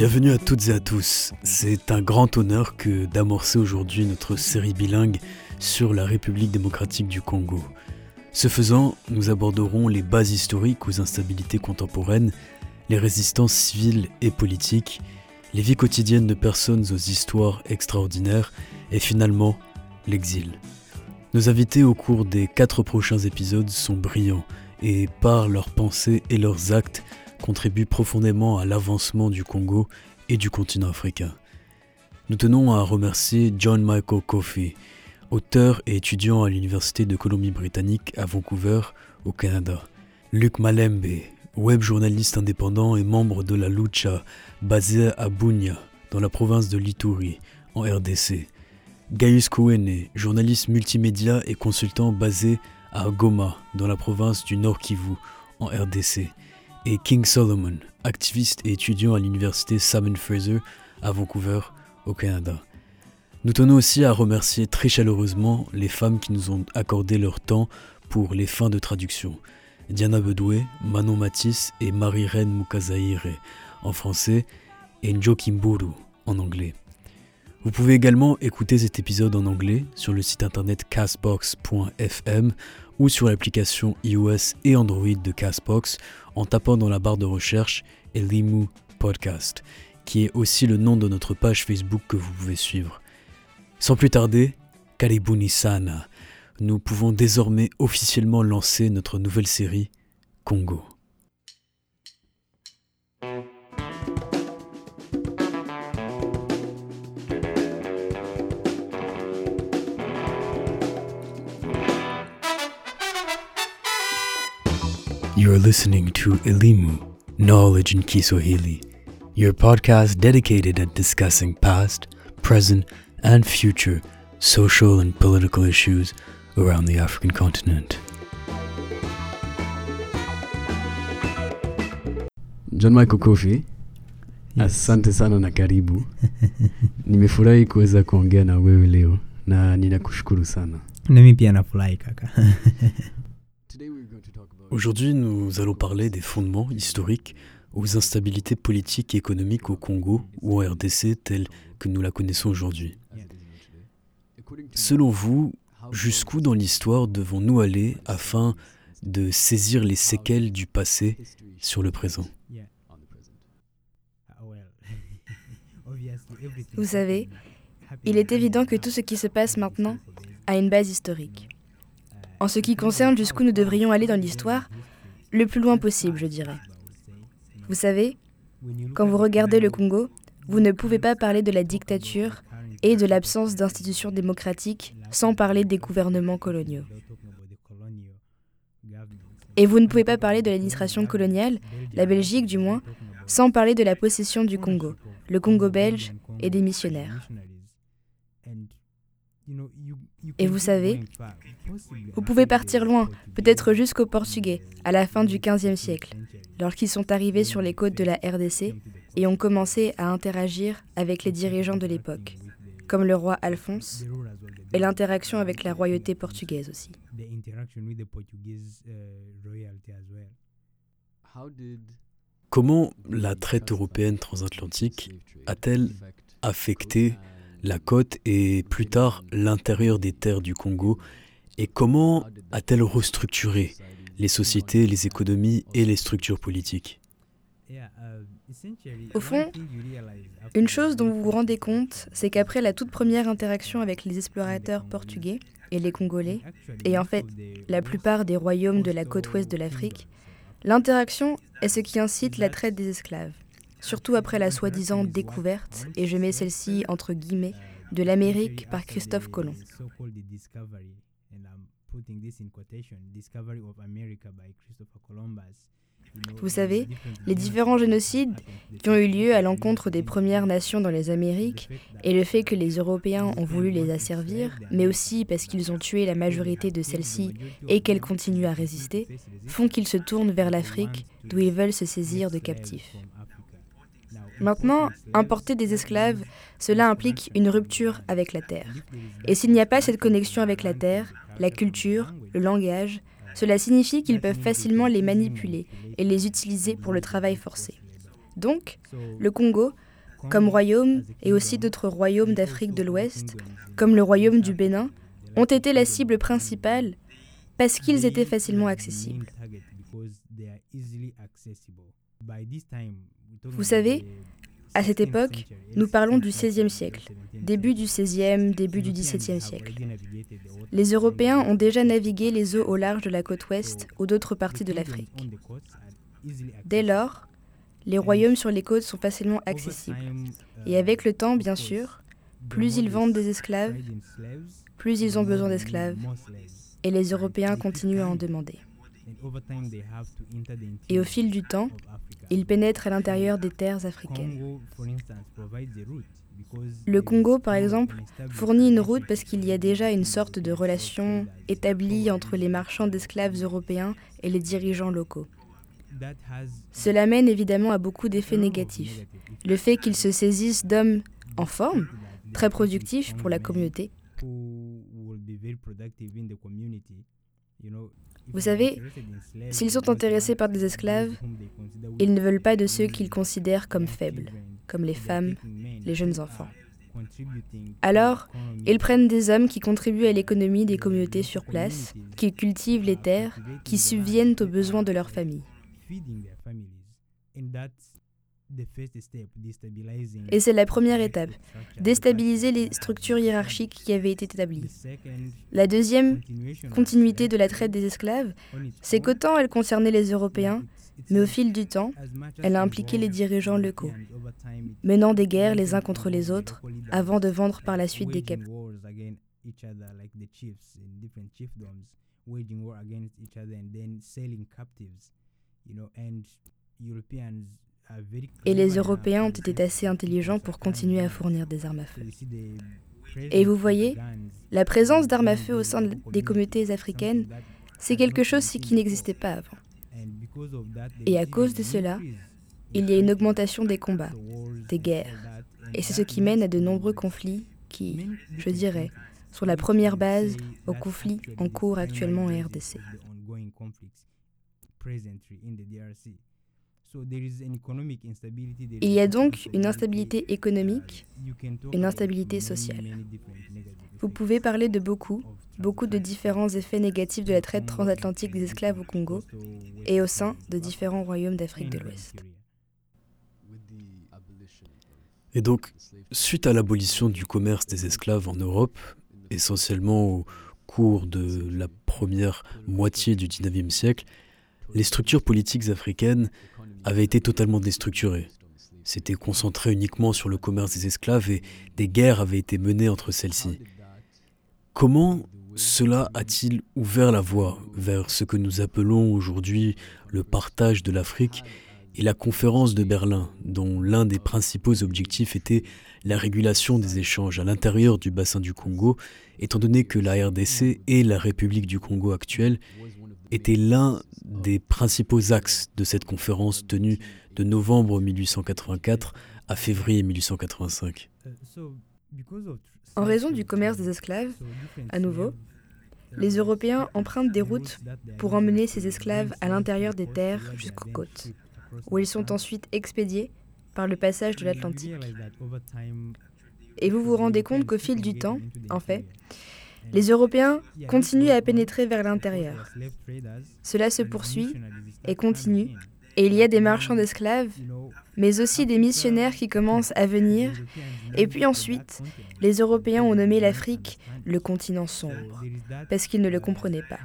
Bienvenue à toutes et à tous. C'est un grand honneur que d'amorcer aujourd'hui notre série bilingue sur la République démocratique du Congo. Ce faisant, nous aborderons les bases historiques aux instabilités contemporaines, les résistances civiles et politiques, les vies quotidiennes de personnes aux histoires extraordinaires et finalement l'exil. Nos invités au cours des quatre prochains épisodes sont brillants et par leurs pensées et leurs actes contribuent profondément à l'avancement du Congo et du continent africain. Nous tenons à remercier John Michael Coffey, auteur et étudiant à l'Université de Colombie-Britannique à Vancouver, au Canada. Luc Malembe, web journaliste indépendant et membre de la Lucha, basé à Bunia, dans la province de Lituri, en RDC. Gaius Kouene, journaliste multimédia et consultant basé à Goma, dans la province du Nord Kivu, en RDC et King Solomon, activiste et étudiant à l'université Simon Fraser à Vancouver, au Canada. Nous tenons aussi à remercier très chaleureusement les femmes qui nous ont accordé leur temps pour les fins de traduction. Diana Bedoué, Manon Matisse et Marie-Reine Mukazaire en français et Njokimburu en anglais. Vous pouvez également écouter cet épisode en anglais sur le site internet castbox.fm ou sur l'application iOS et Android de Castbox en tapant dans la barre de recherche Elimu Podcast, qui est aussi le nom de notre page Facebook que vous pouvez suivre. Sans plus tarder, Karibuni Sana, nous pouvons désormais officiellement lancer notre nouvelle série Congo. You are listening to Elimu, Knowledge in Kiswahili, your podcast dedicated at discussing past, present, and future social and political issues around the African continent. John Michael Kofi, asante sana na karibu. Nimefurahi kuweza kuongea na wewe leo na ninakushukuru sana. nami pia nafurahi kaka Aujourd'hui, nous allons parler des fondements historiques aux instabilités politiques et économiques au Congo ou en RDC telles que nous la connaissons aujourd'hui. Selon vous, jusqu'où dans l'histoire devons-nous aller afin de saisir les séquelles du passé sur le présent? Vous savez, il est évident que tout ce qui se passe maintenant a une base historique. En ce qui concerne jusqu'où nous devrions aller dans l'histoire, le plus loin possible, je dirais. Vous savez, quand vous regardez le Congo, vous ne pouvez pas parler de la dictature et de l'absence d'institutions démocratiques sans parler des gouvernements coloniaux. Et vous ne pouvez pas parler de l'administration coloniale, la Belgique du moins, sans parler de la possession du Congo, le Congo belge et des missionnaires. Et vous savez, vous pouvez partir loin, peut-être jusqu'aux Portugais, à la fin du XVe siècle, lorsqu'ils sont arrivés sur les côtes de la RDC et ont commencé à interagir avec les dirigeants de l'époque, comme le roi Alphonse, et l'interaction avec la royauté portugaise aussi. Comment la traite européenne transatlantique a-t-elle affecté la côte et plus tard l'intérieur des terres du Congo et comment a-t-elle restructuré les sociétés, les économies et les structures politiques? Au fond, une chose dont vous vous rendez compte, c'est qu'après la toute première interaction avec les explorateurs portugais et les Congolais, et en fait la plupart des royaumes de la côte ouest de l'Afrique, l'interaction est ce qui incite la traite des esclaves surtout après la soi-disant découverte, et je mets celle-ci entre guillemets, de l'Amérique par Christophe Colomb. Vous savez, les différents génocides qui ont eu lieu à l'encontre des Premières Nations dans les Amériques et le fait que les Européens ont voulu les asservir, mais aussi parce qu'ils ont tué la majorité de celles-ci et qu'elles continuent à résister, font qu'ils se tournent vers l'Afrique d'où ils veulent se saisir de captifs. Maintenant, importer des esclaves, cela implique une rupture avec la terre. Et s'il n'y a pas cette connexion avec la terre, la culture, le langage, cela signifie qu'ils peuvent facilement les manipuler et les utiliser pour le travail forcé. Donc, le Congo, comme royaume et aussi d'autres royaumes d'Afrique de l'Ouest, comme le royaume du Bénin, ont été la cible principale parce qu'ils étaient facilement accessibles. Vous savez, à cette époque, nous parlons du XVIe siècle, début du XVIe, début du XVIIe siècle. Les Européens ont déjà navigué les eaux au large de la côte ouest ou d'autres parties de l'Afrique. Dès lors, les royaumes sur les côtes sont facilement accessibles. Et avec le temps, bien sûr, plus ils vendent des esclaves, plus ils ont besoin d'esclaves. Et les Européens continuent à en demander. Et au fil du temps, ils pénètrent à l'intérieur des terres africaines. Le Congo, par exemple, fournit une route parce qu'il y a déjà une sorte de relation établie entre les marchands d'esclaves européens et les dirigeants locaux. Cela mène évidemment à beaucoup d'effets négatifs. Le fait qu'ils se saisissent d'hommes en forme, très productifs pour la communauté. Vous savez, s'ils sont intéressés par des esclaves, ils ne veulent pas de ceux qu'ils considèrent comme faibles, comme les femmes, les jeunes enfants. Alors, ils prennent des hommes qui contribuent à l'économie des communautés sur place, qui cultivent les terres, qui subviennent aux besoins de leur famille. Et c'est la première étape, déstabiliser les structures hiérarchiques qui avaient été établies. La deuxième continuité de la traite des esclaves, c'est qu'autant elle concernait les Européens, mais au fil du temps, elle a impliqué les dirigeants locaux, menant des guerres les uns contre les autres avant de vendre par la suite des captifs. Et les Européens ont été assez intelligents pour continuer à fournir des armes à feu. Et vous voyez, la présence d'armes à feu au sein des communautés africaines, c'est quelque chose qui n'existait pas avant. Et à cause de cela, il y a une augmentation des combats, des guerres. Et c'est ce qui mène à de nombreux conflits qui, je dirais, sont la première base aux conflits en cours actuellement en RDC. Il y a donc une instabilité économique, une instabilité sociale. Vous pouvez parler de beaucoup, beaucoup de différents effets négatifs de la traite transatlantique des esclaves au Congo et au sein de différents royaumes d'Afrique de l'Ouest. Et donc, suite à l'abolition du commerce des esclaves en Europe, essentiellement au cours de la première moitié du 19e siècle, les structures politiques africaines avaient été totalement déstructurées. C'était concentré uniquement sur le commerce des esclaves et des guerres avaient été menées entre celles-ci. Comment cela a-t-il ouvert la voie vers ce que nous appelons aujourd'hui le partage de l'Afrique et la conférence de Berlin, dont l'un des principaux objectifs était la régulation des échanges à l'intérieur du bassin du Congo, étant donné que la RDC et la République du Congo actuelle étaient l'un des principaux axes de cette conférence tenue de novembre 1884 à février 1885. En raison du commerce des esclaves, à nouveau, les Européens empruntent des routes pour emmener ces esclaves à l'intérieur des terres jusqu'aux côtes, où ils sont ensuite expédiés par le passage de l'Atlantique. Et vous vous rendez compte qu'au fil du temps, en fait, les Européens continuent à pénétrer vers l'intérieur. Cela se poursuit et continue, et il y a des marchands d'esclaves, mais aussi des missionnaires qui commencent à venir. Et puis ensuite, les Européens ont nommé l'Afrique le continent sombre, parce qu'ils ne le comprenaient pas.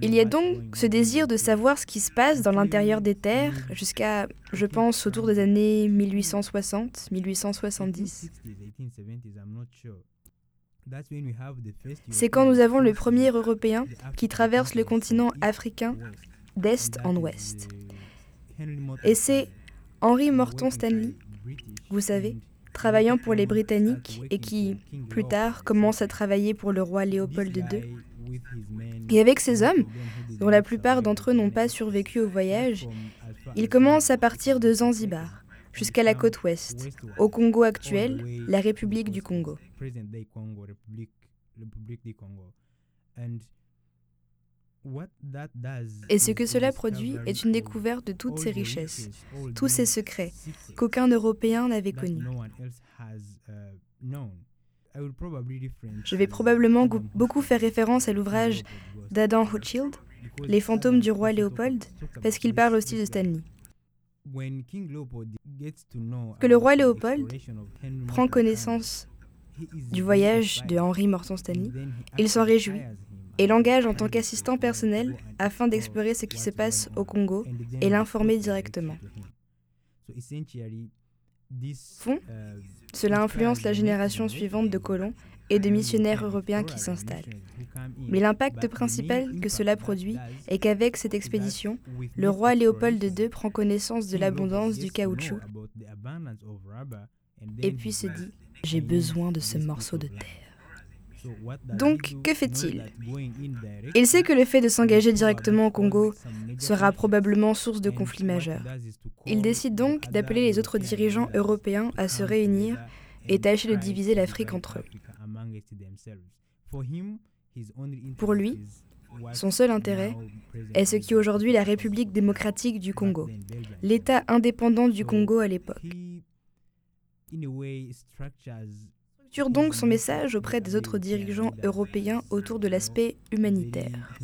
Il y a donc ce désir de savoir ce qui se passe dans l'intérieur des terres jusqu'à, je pense, autour des années 1860-1870. C'est quand nous avons le premier Européen qui traverse le continent africain d'est en ouest. Et c'est Henry Morton Stanley, vous savez, travaillant pour les Britanniques et qui, plus tard, commence à travailler pour le roi Léopold II. Et avec ces hommes, dont la plupart d'entre eux n'ont pas survécu au voyage, il commence à partir de Zanzibar jusqu'à la côte ouest, au Congo actuel, la République du Congo. Et ce que cela produit est une découverte de toutes ces richesses, tous ces secrets qu'aucun Européen n'avait connus. Je vais probablement beaucoup faire référence à l'ouvrage d'Adam Hochschild, Les fantômes du roi Léopold, parce qu'il parle aussi de Stanley. Que le roi Léopold prend connaissance du voyage de Henry Morton Stanley, il s'en réjouit et l'engage en tant qu'assistant personnel afin d'explorer ce qui se passe au Congo et l'informer directement. Fond, cela influence la génération suivante de colons et de missionnaires européens qui s'installent. Mais l'impact principal que cela produit est qu'avec cette expédition, le roi Léopold II prend connaissance de l'abondance du caoutchouc et puis se dit, j'ai besoin de ce morceau de terre. Donc, que fait-il? Il sait que le fait de s'engager directement au Congo sera probablement source de conflits majeurs. Il décide donc d'appeler les autres dirigeants européens à se réunir et tâcher de diviser l'Afrique entre eux. Pour lui, son seul intérêt est ce qui est aujourd'hui la République démocratique du Congo, l'État indépendant du Congo à l'époque structure donc son message auprès des autres dirigeants européens autour de l'aspect humanitaire.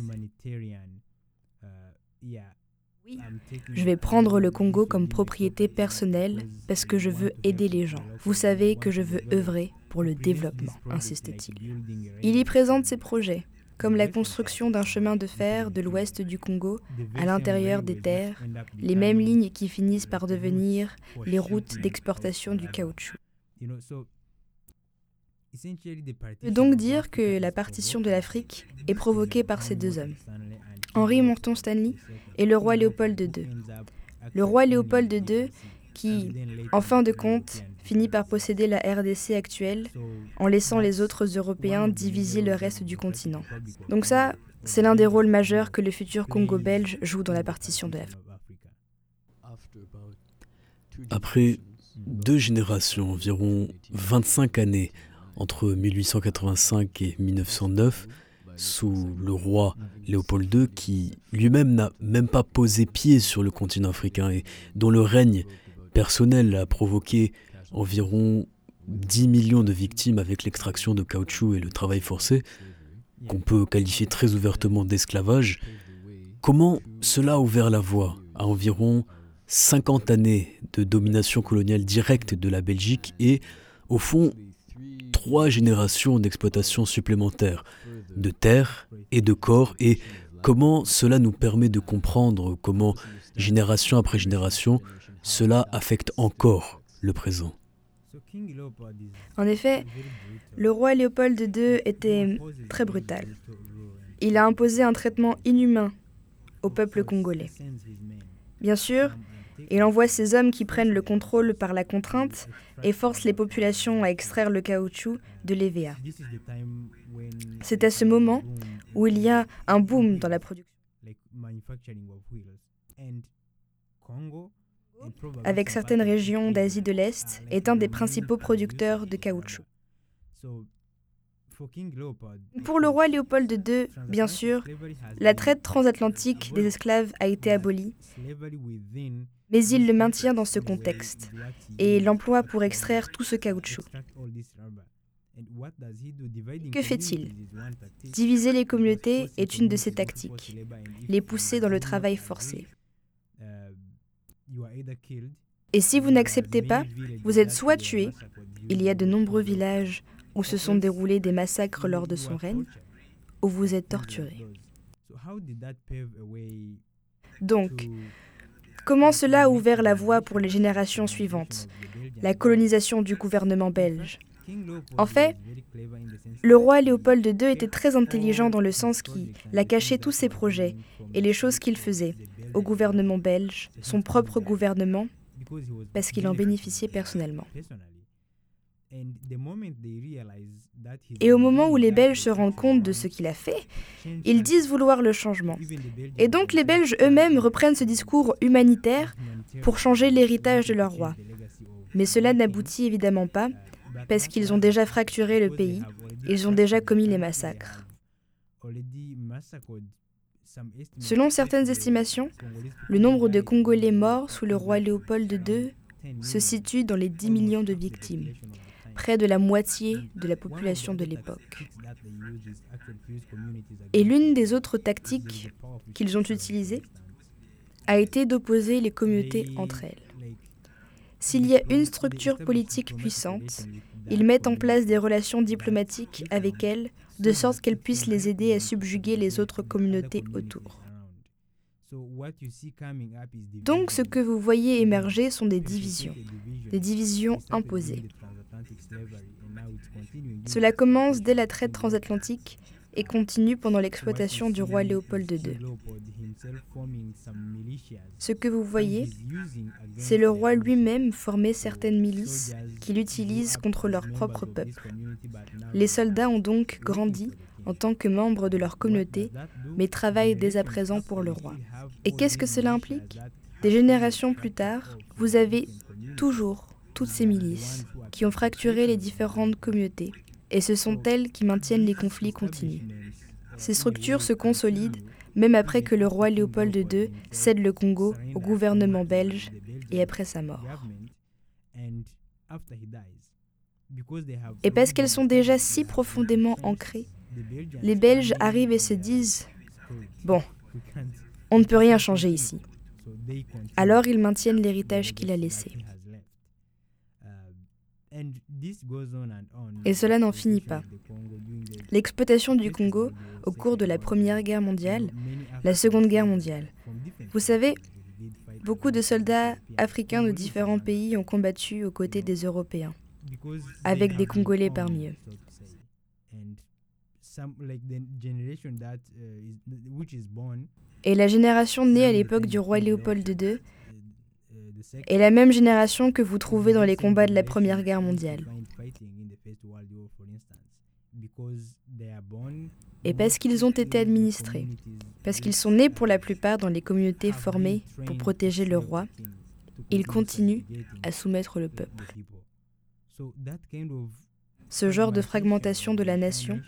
Oui, je vais prendre le Congo comme propriété personnelle parce que je veux aider les gens. Vous savez que je veux œuvrer pour le développement, insiste-t-il. Il y présente ses projets, comme la construction d'un chemin de fer de l'ouest du Congo à l'intérieur des terres, les mêmes lignes qui finissent par devenir les routes d'exportation du caoutchouc peut donc dire que la partition de l'Afrique est provoquée par ces deux hommes, Henri Morton Stanley et le roi Léopold II. Le roi Léopold II qui, en fin de compte, finit par posséder la RDC actuelle en laissant les autres Européens diviser le reste du continent. Donc ça, c'est l'un des rôles majeurs que le futur Congo belge joue dans la partition de l'Afrique. Après deux générations, environ 25 années, entre 1885 et 1909 sous le roi Léopold II qui lui-même n'a même pas posé pied sur le continent africain et dont le règne personnel a provoqué environ 10 millions de victimes avec l'extraction de caoutchouc et le travail forcé, qu'on peut qualifier très ouvertement d'esclavage, comment cela a ouvert la voie à environ 50 années de domination coloniale directe de la Belgique et, au fond, trois générations d'exploitation supplémentaires de terre et de corps et comment cela nous permet de comprendre comment, génération après génération, cela affecte encore le présent. En effet, le roi Léopold II était très brutal. Il a imposé un traitement inhumain au peuple congolais. Bien sûr, il envoie ses hommes qui prennent le contrôle par la contrainte et forcent les populations à extraire le caoutchouc de l'EVA. C'est à ce moment où il y a un boom dans la production. Avec certaines régions d'Asie de l'Est, est un des principaux producteurs de caoutchouc. Pour le roi Léopold II, bien sûr, la traite transatlantique des esclaves a été abolie, mais il le maintient dans ce contexte et l'emploie pour extraire tout ce caoutchouc. Que fait-il Diviser les communautés est une de ses tactiques, les pousser dans le travail forcé. Et si vous n'acceptez pas, vous êtes soit tué, il y a de nombreux villages où se sont déroulés des massacres lors de son règne, ou vous êtes torturé. Donc, Comment cela a ouvert la voie pour les générations suivantes? La colonisation du gouvernement belge. En fait, le roi Léopold II était très intelligent dans le sens qu'il a caché tous ses projets et les choses qu'il faisait au gouvernement belge, son propre gouvernement, parce qu'il en bénéficiait personnellement. Et au moment où les Belges se rendent compte de ce qu'il a fait, ils disent vouloir le changement. Et donc les Belges eux-mêmes reprennent ce discours humanitaire pour changer l'héritage de leur roi. Mais cela n'aboutit évidemment pas, parce qu'ils ont déjà fracturé le pays, ils ont déjà commis les massacres. Selon certaines estimations, le nombre de Congolais morts sous le roi Léopold II se situe dans les 10 millions de victimes, près de la moitié de la population de l'époque. Et l'une des autres tactiques qu'ils ont utilisées a été d'opposer les communautés entre elles. S'il y a une structure politique puissante, ils mettent en place des relations diplomatiques avec elles, de sorte qu'elles puissent les aider à subjuguer les autres communautés autour. Donc ce que vous voyez émerger sont des divisions, des divisions imposées. Cela commence dès la traite transatlantique et continue pendant l'exploitation du roi Léopold II. Ce que vous voyez, c'est le roi lui-même former certaines milices qu'il utilise contre leur propre peuple. Les soldats ont donc grandi en tant que membres de leur communauté, mais travaillent dès à présent pour le roi. Et qu'est-ce que cela implique? Des générations plus tard, vous avez toujours toutes ces milices qui ont fracturé les différentes communautés, et ce sont elles qui maintiennent les conflits continus. Ces structures se consolident même après que le roi Léopold II cède le Congo au gouvernement belge et après sa mort. Et parce qu'elles sont déjà si profondément ancrées, les Belges arrivent et se disent Bon, on ne peut rien changer ici. Alors ils maintiennent l'héritage qu'il a laissé. Et cela n'en finit pas. L'exploitation du Congo au cours de la Première Guerre mondiale, la Seconde Guerre mondiale. Vous savez, beaucoup de soldats africains de différents pays ont combattu aux côtés des Européens, avec des Congolais parmi eux. Et la génération née à l'époque du roi Léopold II est la même génération que vous trouvez dans les combats de la Première Guerre mondiale. Et parce qu'ils ont été administrés, parce qu'ils sont nés pour la plupart dans les communautés formées pour protéger le roi, ils continuent à soumettre le peuple. Ce genre de fragmentation de la nation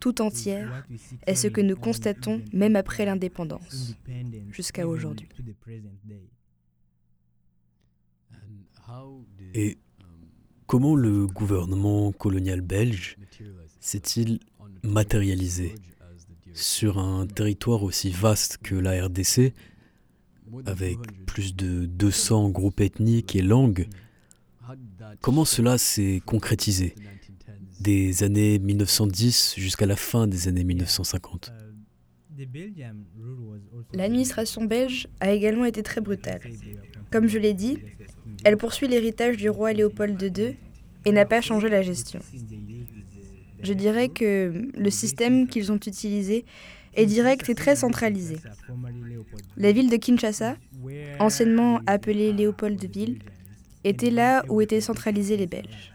tout entière est ce que nous constatons même après l'indépendance, jusqu'à aujourd'hui. Et comment le gouvernement colonial belge s'est-il matérialisé sur un territoire aussi vaste que la RDC, avec plus de 200 groupes ethniques et langues? Comment cela s'est concrétisé? Des années 1910 jusqu'à la fin des années 1950 L'administration belge a également été très brutale. Comme je l'ai dit, elle poursuit l'héritage du roi Léopold II et n'a pas changé la gestion. Je dirais que le système qu'ils ont utilisé est direct et très centralisé. La ville de Kinshasa, anciennement appelée Léopoldville, était là où étaient centralisés les Belges.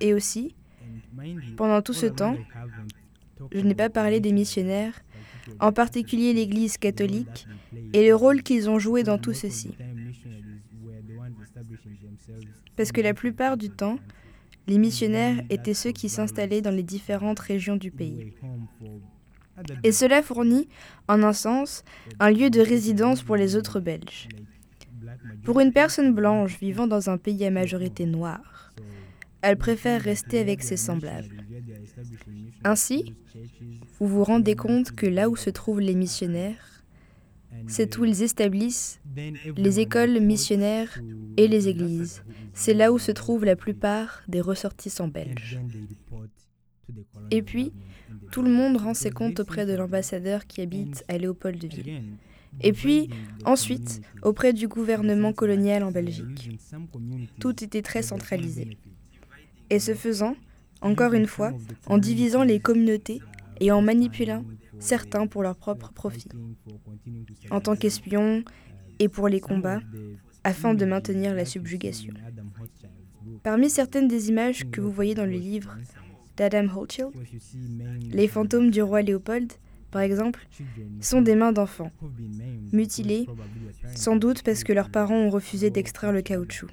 Et aussi, pendant tout ce temps, je n'ai pas parlé des missionnaires, en particulier l'Église catholique, et le rôle qu'ils ont joué dans tout ceci. Parce que la plupart du temps, les missionnaires étaient ceux qui s'installaient dans les différentes régions du pays. Et cela fournit, en un sens, un lieu de résidence pour les autres Belges. Pour une personne blanche vivant dans un pays à majorité noire, elle préfère rester avec ses semblables. Ainsi, vous vous rendez compte que là où se trouvent les missionnaires, c'est où ils établissent les écoles missionnaires et les églises. C'est là où se trouvent la plupart des ressortissants belges. Et puis, tout le monde rend ses comptes auprès de l'ambassadeur qui habite à Léopoldville. Et puis, ensuite, auprès du gouvernement colonial en Belgique. Tout était très centralisé. Et ce faisant, encore une fois, en divisant les communautés et en manipulant certains pour leur propre profit, en tant qu'espions et pour les combats, afin de maintenir la subjugation. Parmi certaines des images que vous voyez dans le livre d'Adam Hochschild, les fantômes du roi Léopold, par exemple, sont des mains d'enfants, mutilées, sans doute parce que leurs parents ont refusé d'extraire le caoutchouc.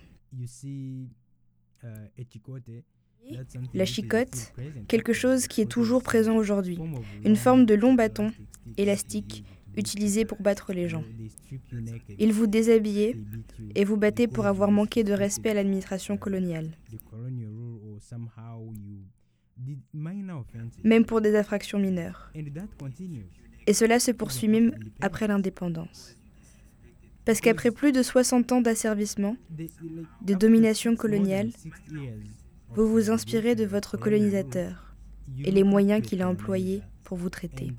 La chicotte, quelque chose qui est toujours présent aujourd'hui, une forme de long bâton élastiques utilisés pour battre les gens. Ils vous déshabillaient et vous battaient pour avoir manqué de respect à l'administration coloniale. Même pour des infractions mineures. Et cela se poursuit même après l'indépendance. Parce qu'après plus de 60 ans d'asservissement, de domination coloniale, vous vous inspirez de votre colonisateur et les moyens qu'il a employés pour vous traiter.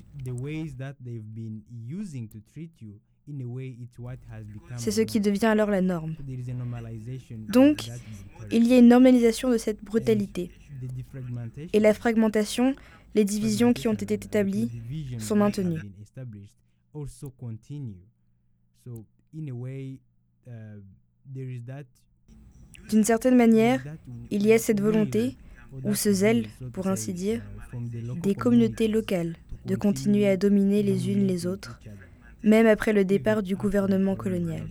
C'est ce qui devient alors la norme. Donc, il y a une normalisation de cette brutalité. Et la fragmentation, les divisions qui ont été établies sont maintenues. D'une certaine manière, il y a cette volonté, ou ce zèle, pour ainsi dire, des communautés locales de continuer à dominer les unes les autres, même après le départ du gouvernement colonial.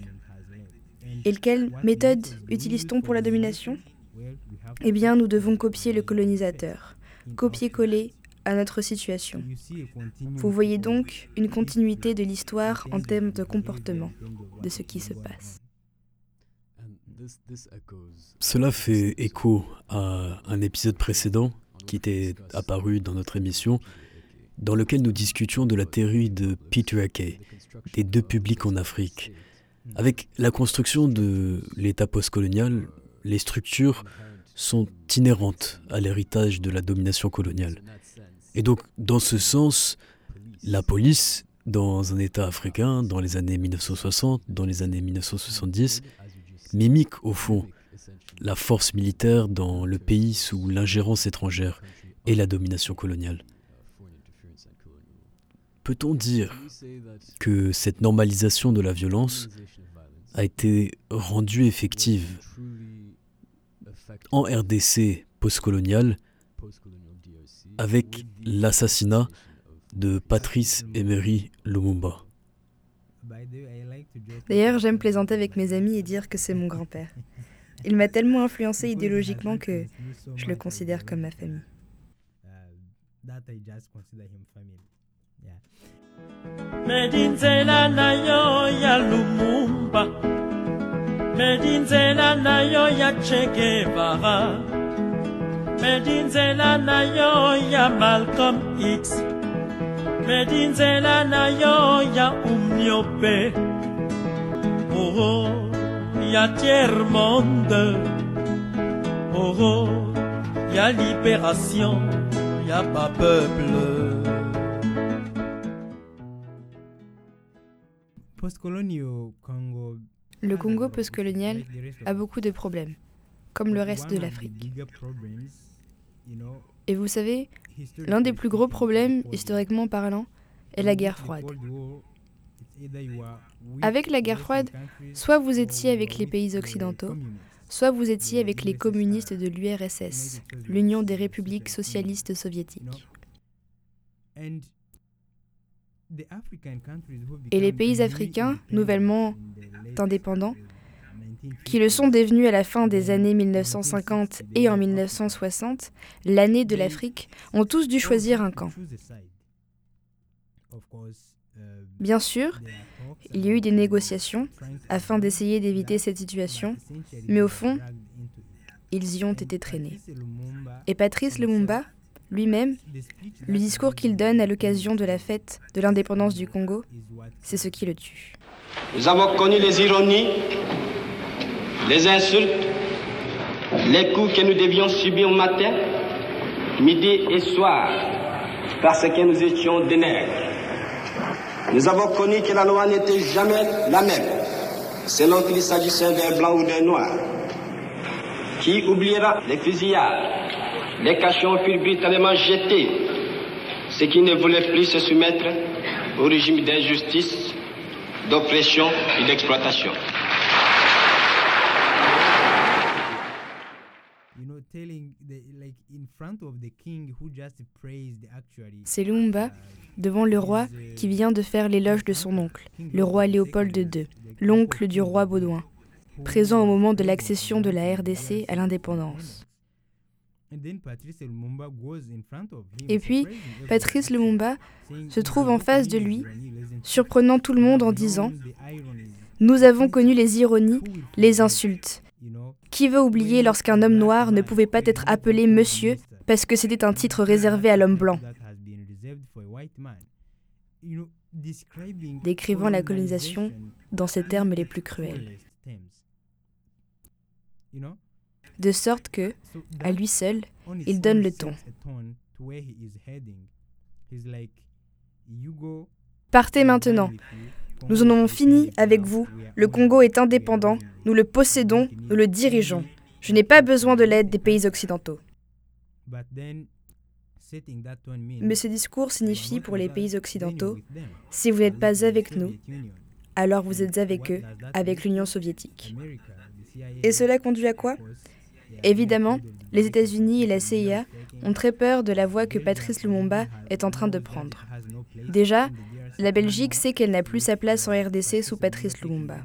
Et quelle méthode utilise-t-on pour la domination? Eh bien, nous devons copier le colonisateur, copier-coller à notre situation. Vous voyez donc une continuité de l'histoire en termes de comportement de ce qui se passe. Cela fait écho à un épisode précédent qui était apparu dans notre émission, dans lequel nous discutions de la théorie de Peter Akey, des deux publics en Afrique. Avec la construction de l'État postcolonial, les structures sont inhérentes à l'héritage de la domination coloniale. Et donc, dans ce sens, la police, dans un État africain, dans les années 1960, dans les années 1970, mimique au fond la force militaire dans le pays sous l'ingérence étrangère et la domination coloniale. Peut-on dire que cette normalisation de la violence a été rendue effective en RDC postcoloniale avec l'assassinat de Patrice Emery Lumumba? D'ailleurs, j'aime plaisanter avec mes amis et dire que c'est mon grand-père. Il m'a tellement influencé idéologiquement que je le considère comme ma famille. medinzela na yo ya malcolm x medinzela na yo ya umniope oh, ya tiers monde. Oh, ya libération ya pas peuple. Le Congo postcolonial a beaucoup de problèmes, comme le reste de l'Afrique. Et vous savez, l'un des plus gros problèmes, historiquement parlant, est la guerre froide. Avec la guerre froide, soit vous étiez avec les pays occidentaux, soit vous étiez avec les communistes de l'URSS, l'Union des républiques socialistes soviétiques. Et les pays africains, nouvellement indépendants, qui le sont devenus à la fin des années 1950 et en 1960, l'année de l'Afrique, ont tous dû choisir un camp. Bien sûr, il y a eu des négociations afin d'essayer d'éviter cette situation, mais au fond, ils y ont été traînés. Et Patrice Lumumba, lui-même, le discours qu'il donne à l'occasion de la fête de l'indépendance du Congo, c'est ce qui le tue. Nous avons connu les ironies, les insultes, les coups que nous devions subir matin, midi et soir, parce que nous étions des nègres. Nous avons connu que la loi n'était jamais la même, selon qu'il s'agissait d'un blanc ou d'un noir. Qui oubliera les fusillades, les cachons furent brutalement jetés, ceux qui ne voulaient plus se soumettre au régime d'injustice, d'oppression et d'exploitation. C'est Lumumba devant le roi qui vient de faire l'éloge de son oncle, le roi Léopold II, l'oncle du roi Baudouin, présent au moment de l'accession de la RDC à l'indépendance. Et puis, Patrice Lumumba se trouve en face de lui, surprenant tout le monde en disant Nous avons connu les ironies, les insultes. Qui veut oublier lorsqu'un homme noir ne pouvait pas être appelé monsieur parce que c'était un titre réservé à l'homme blanc? Décrivant la colonisation dans ses termes les plus cruels. De sorte que, à lui seul, il donne le ton. Partez maintenant. Nous en avons fini avec vous. Le Congo est indépendant. Nous le possédons. Nous le dirigeons. Je n'ai pas besoin de l'aide des pays occidentaux. Mais ce discours signifie pour les pays occidentaux, si vous n'êtes pas avec nous, alors vous êtes avec eux, avec l'Union soviétique. Et cela conduit à quoi? Évidemment, les États-Unis et la CIA ont très peur de la voie que Patrice Lumumba est en train de prendre. Déjà, la Belgique sait qu'elle n'a plus sa place en RDC sous Patrice Lumumba.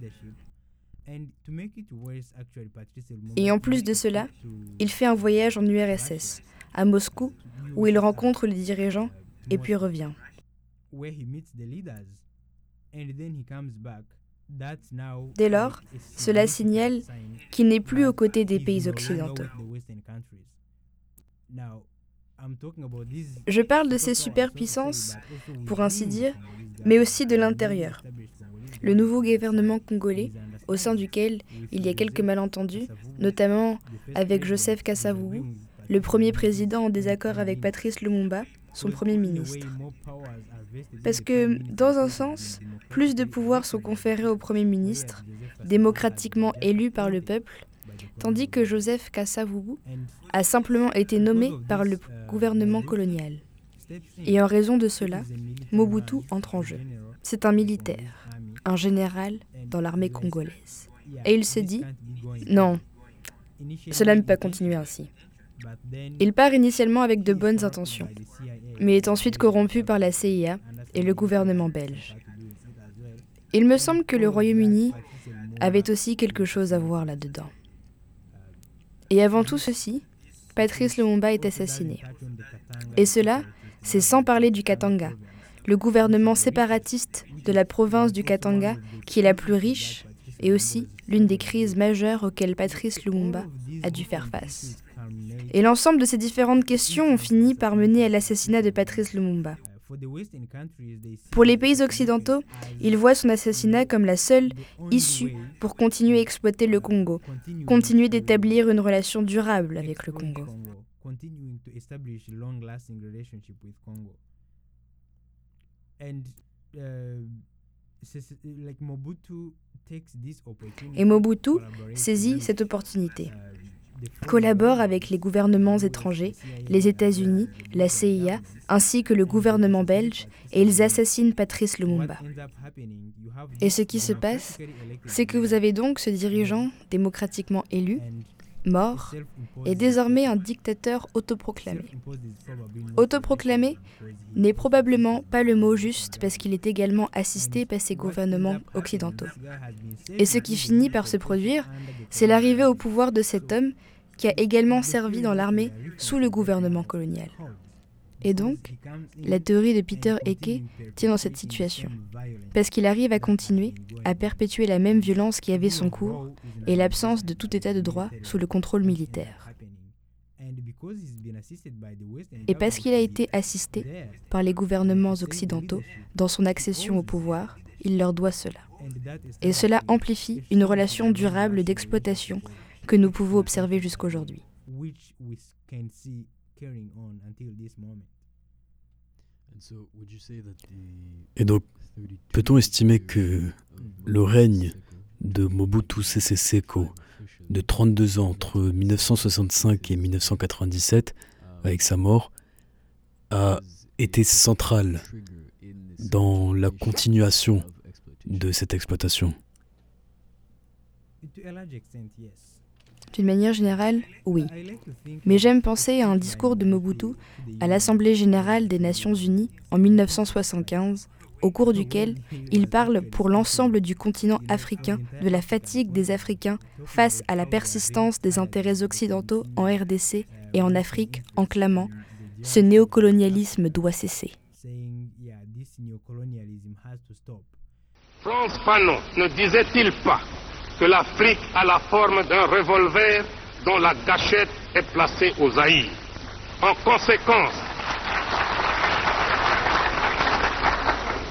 Et en plus de cela, il fait un voyage en URSS, à Moscou, où il rencontre les dirigeants et puis revient. Dès lors, cela signale qu'il n'est plus aux côtés des pays occidentaux. Je parle de ces superpuissances, pour ainsi dire, mais aussi de l'intérieur. Le nouveau gouvernement congolais, au sein duquel il y a quelques malentendus, notamment avec Joseph Kasavubu, le premier président en désaccord avec Patrice Lumumba, son premier ministre. Parce que, dans un sens, plus de pouvoirs sont conférés au Premier ministre, démocratiquement élu par le peuple, tandis que Joseph Kasavubu a simplement été nommé par le gouvernement colonial. Et en raison de cela, Mobutu entre en jeu. C'est un militaire, un général dans l'armée congolaise. Et il se dit, non, cela ne peut pas continuer ainsi. Il part initialement avec de bonnes intentions, mais est ensuite corrompu par la CIA et le gouvernement belge. Il me semble que le Royaume-Uni avait aussi quelque chose à voir là-dedans. Et avant tout ceci, Patrice Lumumba est assassiné. Et cela, c'est sans parler du Katanga, le gouvernement séparatiste de la province du Katanga, qui est la plus riche et aussi l'une des crises majeures auxquelles Patrice Lumumba a dû faire face. Et l'ensemble de ces différentes questions ont fini par mener à l'assassinat de Patrice Lumumba. Pour les pays occidentaux, ils voient son assassinat comme la seule issue pour continuer à exploiter le Congo, continuer d'établir une relation durable avec le Congo. Et Mobutu saisit cette opportunité collabore avec les gouvernements étrangers, les États-Unis, la CIA, ainsi que le gouvernement belge, et ils assassinent Patrice Lumumba. Et ce qui se passe, c'est que vous avez donc ce dirigeant démocratiquement élu, mort, et désormais un dictateur autoproclamé. Autoproclamé n'est probablement pas le mot juste parce qu'il est également assisté par ses gouvernements occidentaux. Et ce qui finit par se produire, c'est l'arrivée au pouvoir de cet homme qui a également servi dans l'armée sous le gouvernement colonial. Et donc, la théorie de Peter Eke tient dans cette situation, parce qu'il arrive à continuer à perpétuer la même violence qui avait son cours et l'absence de tout état de droit sous le contrôle militaire. Et parce qu'il a été assisté par les gouvernements occidentaux dans son accession au pouvoir, il leur doit cela. Et cela amplifie une relation durable d'exploitation que nous pouvons observer jusqu'aujourd'hui. Et donc, peut-on estimer que le règne de Mobutu Sese Seko de 32 ans entre 1965 et 1997, avec sa mort, a été central dans la continuation de cette exploitation? D'une manière générale, oui. Mais j'aime penser à un discours de Mobutu à l'Assemblée générale des Nations unies en 1975, au cours duquel il parle pour l'ensemble du continent africain de la fatigue des Africains face à la persistance des intérêts occidentaux en RDC et en Afrique en clamant ⁇ Ce néocolonialisme doit cesser ⁇ France Fanon ne disait-il pas que l'Afrique a la forme d'un revolver dont la gâchette est placée aux Aïrs En conséquence,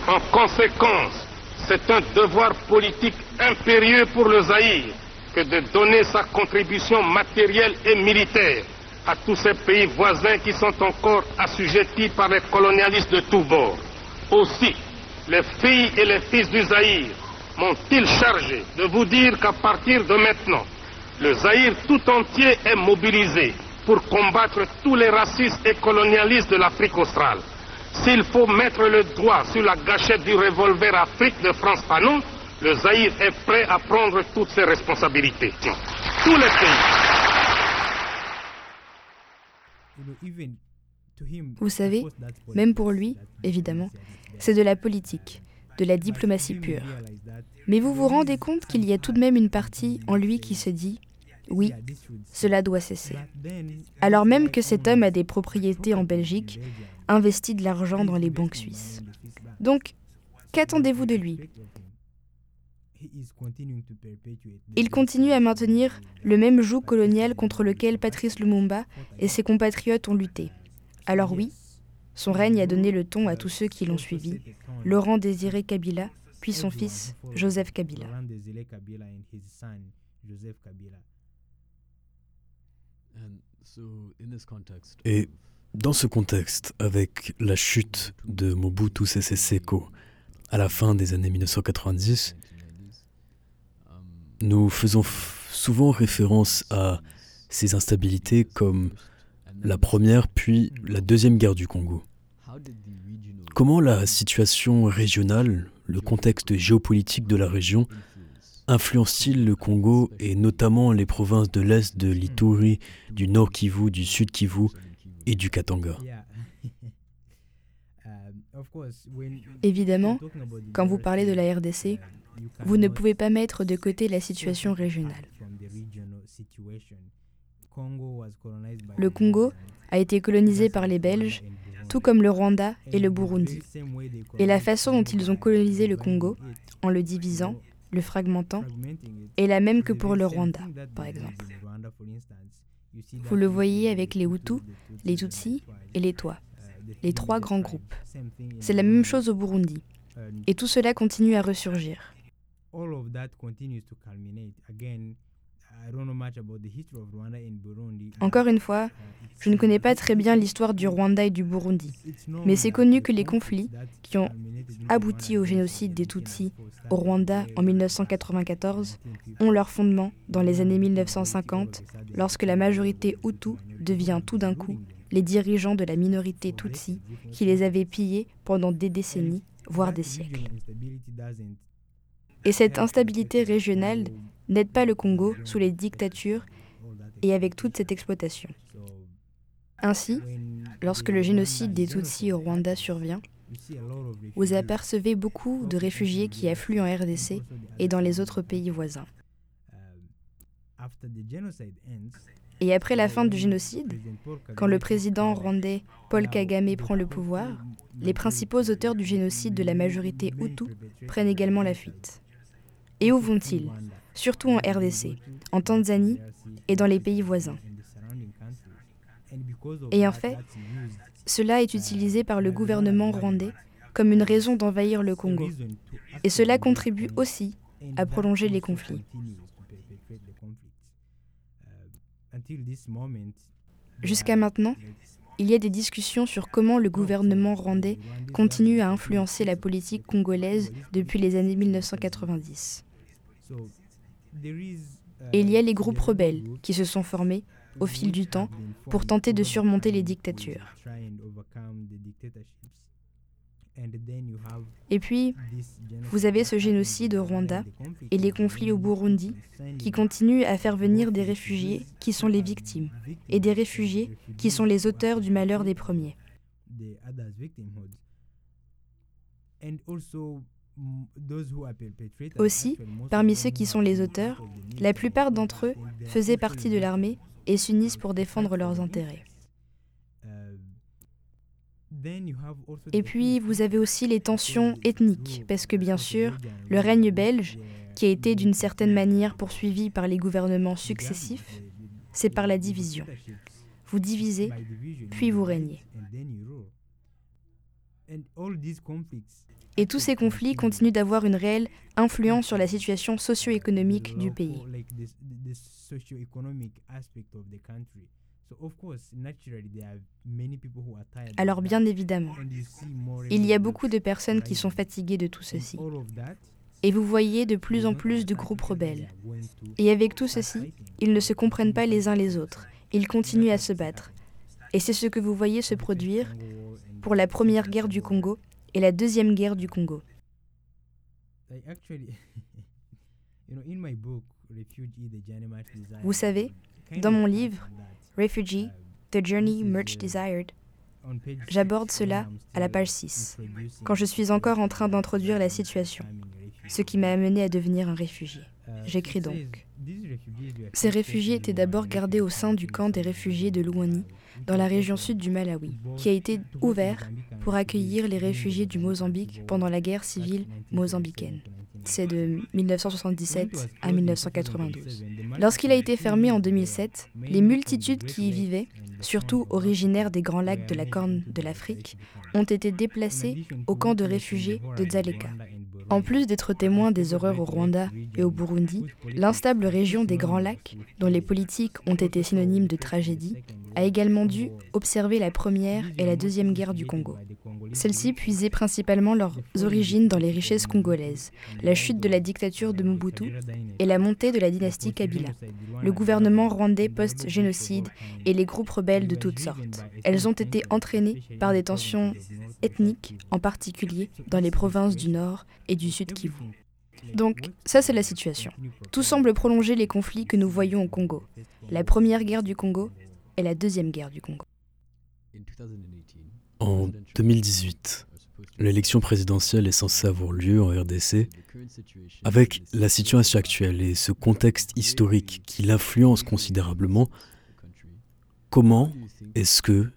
en conséquence, c'est un devoir politique impérieux pour le Zaïre que de donner sa contribution matérielle et militaire à tous ces pays voisins qui sont encore assujettis par les colonialistes de tous bords. Aussi, les filles et les fils du Zaïre m'ont-ils chargé de vous dire qu'à partir de maintenant, le Zaïre tout entier est mobilisé pour combattre tous les racistes et colonialistes de l'Afrique australe? S'il faut mettre le doigt sur la gâchette du revolver Afrique de France Fanon, le Zaïre est prêt à prendre toutes ses responsabilités. Tous les pays. Vous savez, même pour lui, évidemment, c'est de la politique, de la diplomatie pure. Mais vous vous rendez compte qu'il y a tout de même une partie en lui qui se dit oui, cela doit cesser. Alors même que cet homme a des propriétés en Belgique, investit de l'argent dans les banques suisses. Donc, qu'attendez-vous de lui? Il continue à maintenir le même joug colonial contre lequel Patrice Lumumba et ses compatriotes ont lutté. Alors oui, son règne a donné le ton à tous ceux qui l'ont suivi, Laurent Désiré Kabila, puis son fils Joseph Kabila. Et dans ce contexte, avec la chute de Mobutu Sese Seko à la fin des années 1990, nous faisons souvent référence à ces instabilités comme la première puis la deuxième guerre du Congo. Comment la situation régionale, le contexte géopolitique de la région, influence-t-il le Congo et notamment les provinces de l'Est de l'Ituri, du Nord Kivu, du Sud Kivu et du Katanga? Évidemment, quand vous parlez de la RDC, vous ne pouvez pas mettre de côté la situation régionale. Le Congo a été colonisé par les Belges, tout comme le Rwanda et le Burundi. Et la façon dont ils ont colonisé le Congo, en le divisant, le fragmentant, est la même que pour le Rwanda, par exemple. Vous le voyez avec les Hutus, les Tutsis et les Tois, les trois grands groupes. C'est la même chose au Burundi. Et tout cela continue à ressurgir. Encore une fois, je ne connais pas très bien l'histoire du Rwanda et du Burundi, mais c'est connu que les conflits qui ont abouti au génocide des Tutsis au Rwanda en 1994 ont leur fondement dans les années 1950, lorsque la majorité Hutu devient tout d'un coup les dirigeants de la minorité Tutsi qui les avait pillés pendant des décennies, voire des siècles. Et cette instabilité régionale n'aide pas le Congo sous les dictatures et avec toute cette exploitation. Ainsi, lorsque le génocide des Tutsis au Rwanda survient, vous apercevez beaucoup de réfugiés qui affluent en RDC et dans les autres pays voisins. Et après la fin du génocide, quand le président rwandais Paul Kagame prend le pouvoir, les principaux auteurs du génocide de la majorité Hutu prennent également la fuite. Et où vont-ils? Surtout en RDC, en Tanzanie et dans les pays voisins. Et en fait, cela est utilisé par le gouvernement rwandais comme une raison d'envahir le Congo. Et cela contribue aussi à prolonger les conflits. Jusqu'à maintenant, il y a des discussions sur comment le gouvernement rwandais continue à influencer la politique congolaise depuis les années 1990. Et il y a les groupes rebelles qui se sont formés au fil du temps pour tenter de surmonter les dictatures. Et puis, vous avez ce génocide au Rwanda et les conflits au Burundi qui continuent à faire venir des réfugiés qui sont les victimes et des réfugiés qui sont les auteurs du malheur des premiers. Aussi, parmi ceux qui sont les auteurs, la plupart d'entre eux faisaient partie de l'armée et s'unissent pour défendre leurs intérêts. Et puis, vous avez aussi les tensions ethniques, parce que bien sûr, le règne belge, qui a été d'une certaine manière poursuivi par les gouvernements successifs, c'est par la division. Vous divisez, puis vous régnez. Et tous ces conflits continuent d'avoir une réelle influence sur la situation socio-économique du pays. Alors bien évidemment, il y a beaucoup de personnes qui sont fatiguées de tout ceci. Et vous voyez de plus en plus de groupes rebelles. Et avec tout ceci, ils ne se comprennent pas les uns les autres. Ils continuent à se battre. Et c'est ce que vous voyez se produire pour la première guerre du Congo et la deuxième guerre du Congo. Vous savez, dans mon livre, Refugee, The Journey Much Desired, j'aborde cela à la page 6, quand je suis encore en train d'introduire la situation, ce qui m'a amené à devenir un réfugié. J'écris donc. Ces réfugiés étaient d'abord gardés au sein du camp des réfugiés de Luani, dans la région sud du Malawi, qui a été ouvert pour accueillir les réfugiés du Mozambique pendant la guerre civile mozambicaine c'est de 1977 à 1992. Lorsqu'il a été fermé en 2007, les multitudes qui y vivaient, surtout originaires des grands lacs de la Corne de l'Afrique, ont été déplacées au camp de réfugiés de Dzaleka. En plus d'être témoins des horreurs au Rwanda et au Burundi, l'instable région des Grands Lacs, dont les politiques ont été synonymes de tragédie, a également dû observer la première et la deuxième guerre du Congo. Celles-ci puisaient principalement leurs origines dans les richesses congolaises, la chute de la dictature de Mobutu et la montée de la dynastie Kabila, le gouvernement rwandais post-génocide et les groupes rebelles de toutes sortes. Elles ont été entraînées par des tensions ethniques, en particulier dans les provinces du Nord et du Sud Kivu. Donc, ça c'est la situation. Tout semble prolonger les conflits que nous voyons au Congo. La première guerre du Congo et la deuxième guerre du Congo. En 2018, l'élection présidentielle est censée avoir lieu en RDC. Avec la situation actuelle et ce contexte historique qui l'influence considérablement, comment est-ce que,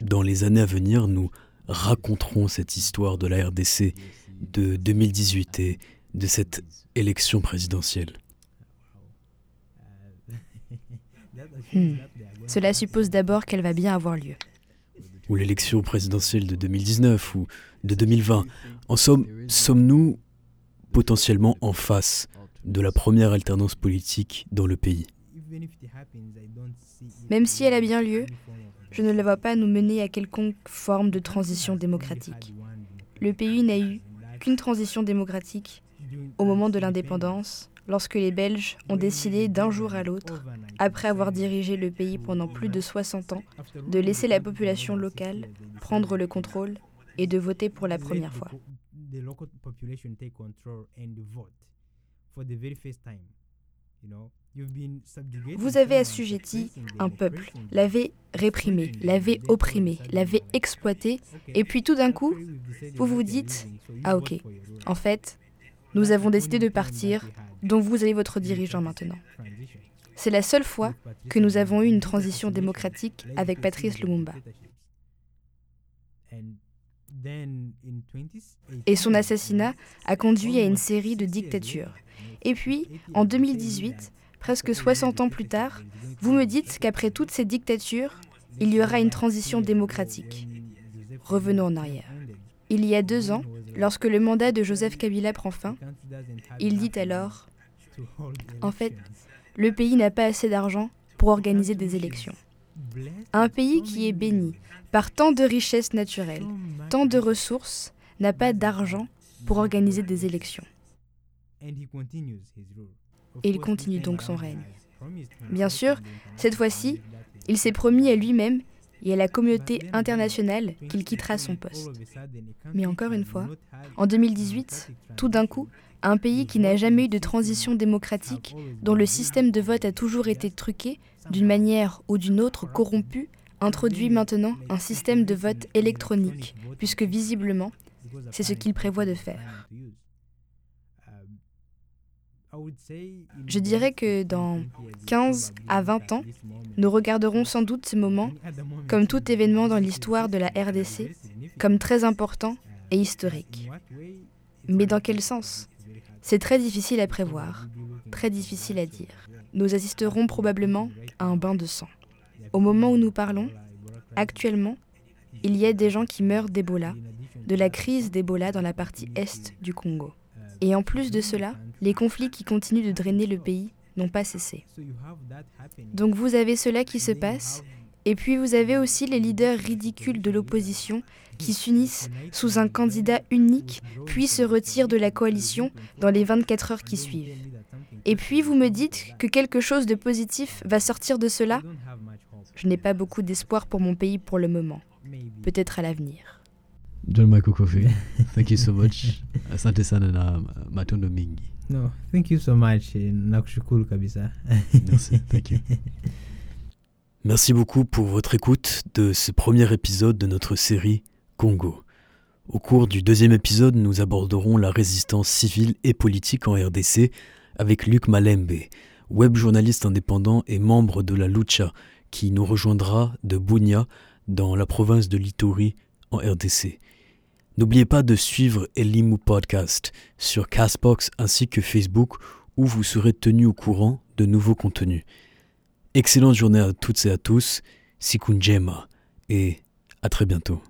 dans les années à venir, nous raconterons cette histoire de la RDC de 2018 et de cette élection présidentielle hmm. Cela suppose d'abord qu'elle va bien avoir lieu ou l'élection présidentielle de 2019 ou de 2020. En somme, sommes-nous potentiellement en face de la première alternance politique dans le pays? Même si elle a bien lieu, je ne la vois pas nous mener à quelconque forme de transition démocratique. Le pays n'a eu qu'une transition démocratique au moment de l'indépendance lorsque les Belges ont décidé d'un jour à l'autre, après avoir dirigé le pays pendant plus de 60 ans, de laisser la population locale prendre le contrôle et de voter pour la première fois. Vous avez assujetti un peuple, l'avez réprimé, l'avez opprimé, l'avez exploité, et puis tout d'un coup, vous vous dites, ah ok, en fait, nous avons décidé de partir, dont vous avez votre dirigeant maintenant. C'est la seule fois que nous avons eu une transition. démocratique avec Patrice Lumumba. Et son assassinat a conduit à une série de dictatures. Et puis, en 2018, presque 60 ans plus tard, vous me dites qu'après toutes ces dictatures, il y aura une transition démocratique. Revenons en arrière. Il y a deux ans, lorsque le mandat de Joseph Kabila prend fin, il dit alors En fait, le pays n'a pas assez d'argent pour organiser des élections. Un pays qui est béni par tant de richesses naturelles, tant de ressources, n'a pas d'argent pour organiser des élections. Et il continue donc son règne. Bien sûr, cette fois-ci, il s'est promis à lui-même et à la communauté internationale qu'il quittera son poste. Mais encore une fois, en 2018, tout d'un coup, un pays qui n'a jamais eu de transition démocratique, dont le système de vote a toujours été truqué, d'une manière ou d'une autre corrompu, introduit maintenant un système de vote électronique, puisque visiblement, c'est ce qu'il prévoit de faire. Je dirais que dans 15 à 20 ans, nous regarderons sans doute ce moment, comme tout événement dans l'histoire de la RDC, comme très important et historique. Mais dans quel sens? C'est très difficile à prévoir, très difficile à dire. Nous assisterons probablement à un bain de sang. Au moment où nous parlons, actuellement, il y a des gens qui meurent d'Ebola, de la crise d'Ebola dans la partie est du Congo. Et en plus de cela, les conflits qui continuent de drainer le pays n'ont pas cessé. Donc vous avez cela qui se passe, et puis vous avez aussi les leaders ridicules de l'opposition qui s'unissent sous un candidat unique, puis se retirent de la coalition dans les 24 heures qui suivent. Et puis vous me dites que quelque chose de positif va sortir de cela? Je n'ai pas beaucoup d'espoir pour mon pays pour le moment. Peut-être à l'avenir. John Michael Kofi, thank you so much. Asante sana na matondo mingi. No, thank you so much. Nakushukuru kabisa. Merci, thank you. Merci beaucoup pour votre écoute de ce premier épisode de notre série Congo. Au cours du deuxième épisode, nous aborderons la résistance civile et politique en RDC avec Luc Malembe, web journaliste indépendant et membre de la Lucha, qui nous rejoindra de Bunia dans la province de Litori en RDC. N'oubliez pas de suivre Elimu Podcast sur Castbox ainsi que Facebook où vous serez tenu au courant de nouveaux contenus. Excellente journée à toutes et à tous, Sikunjema et à très bientôt.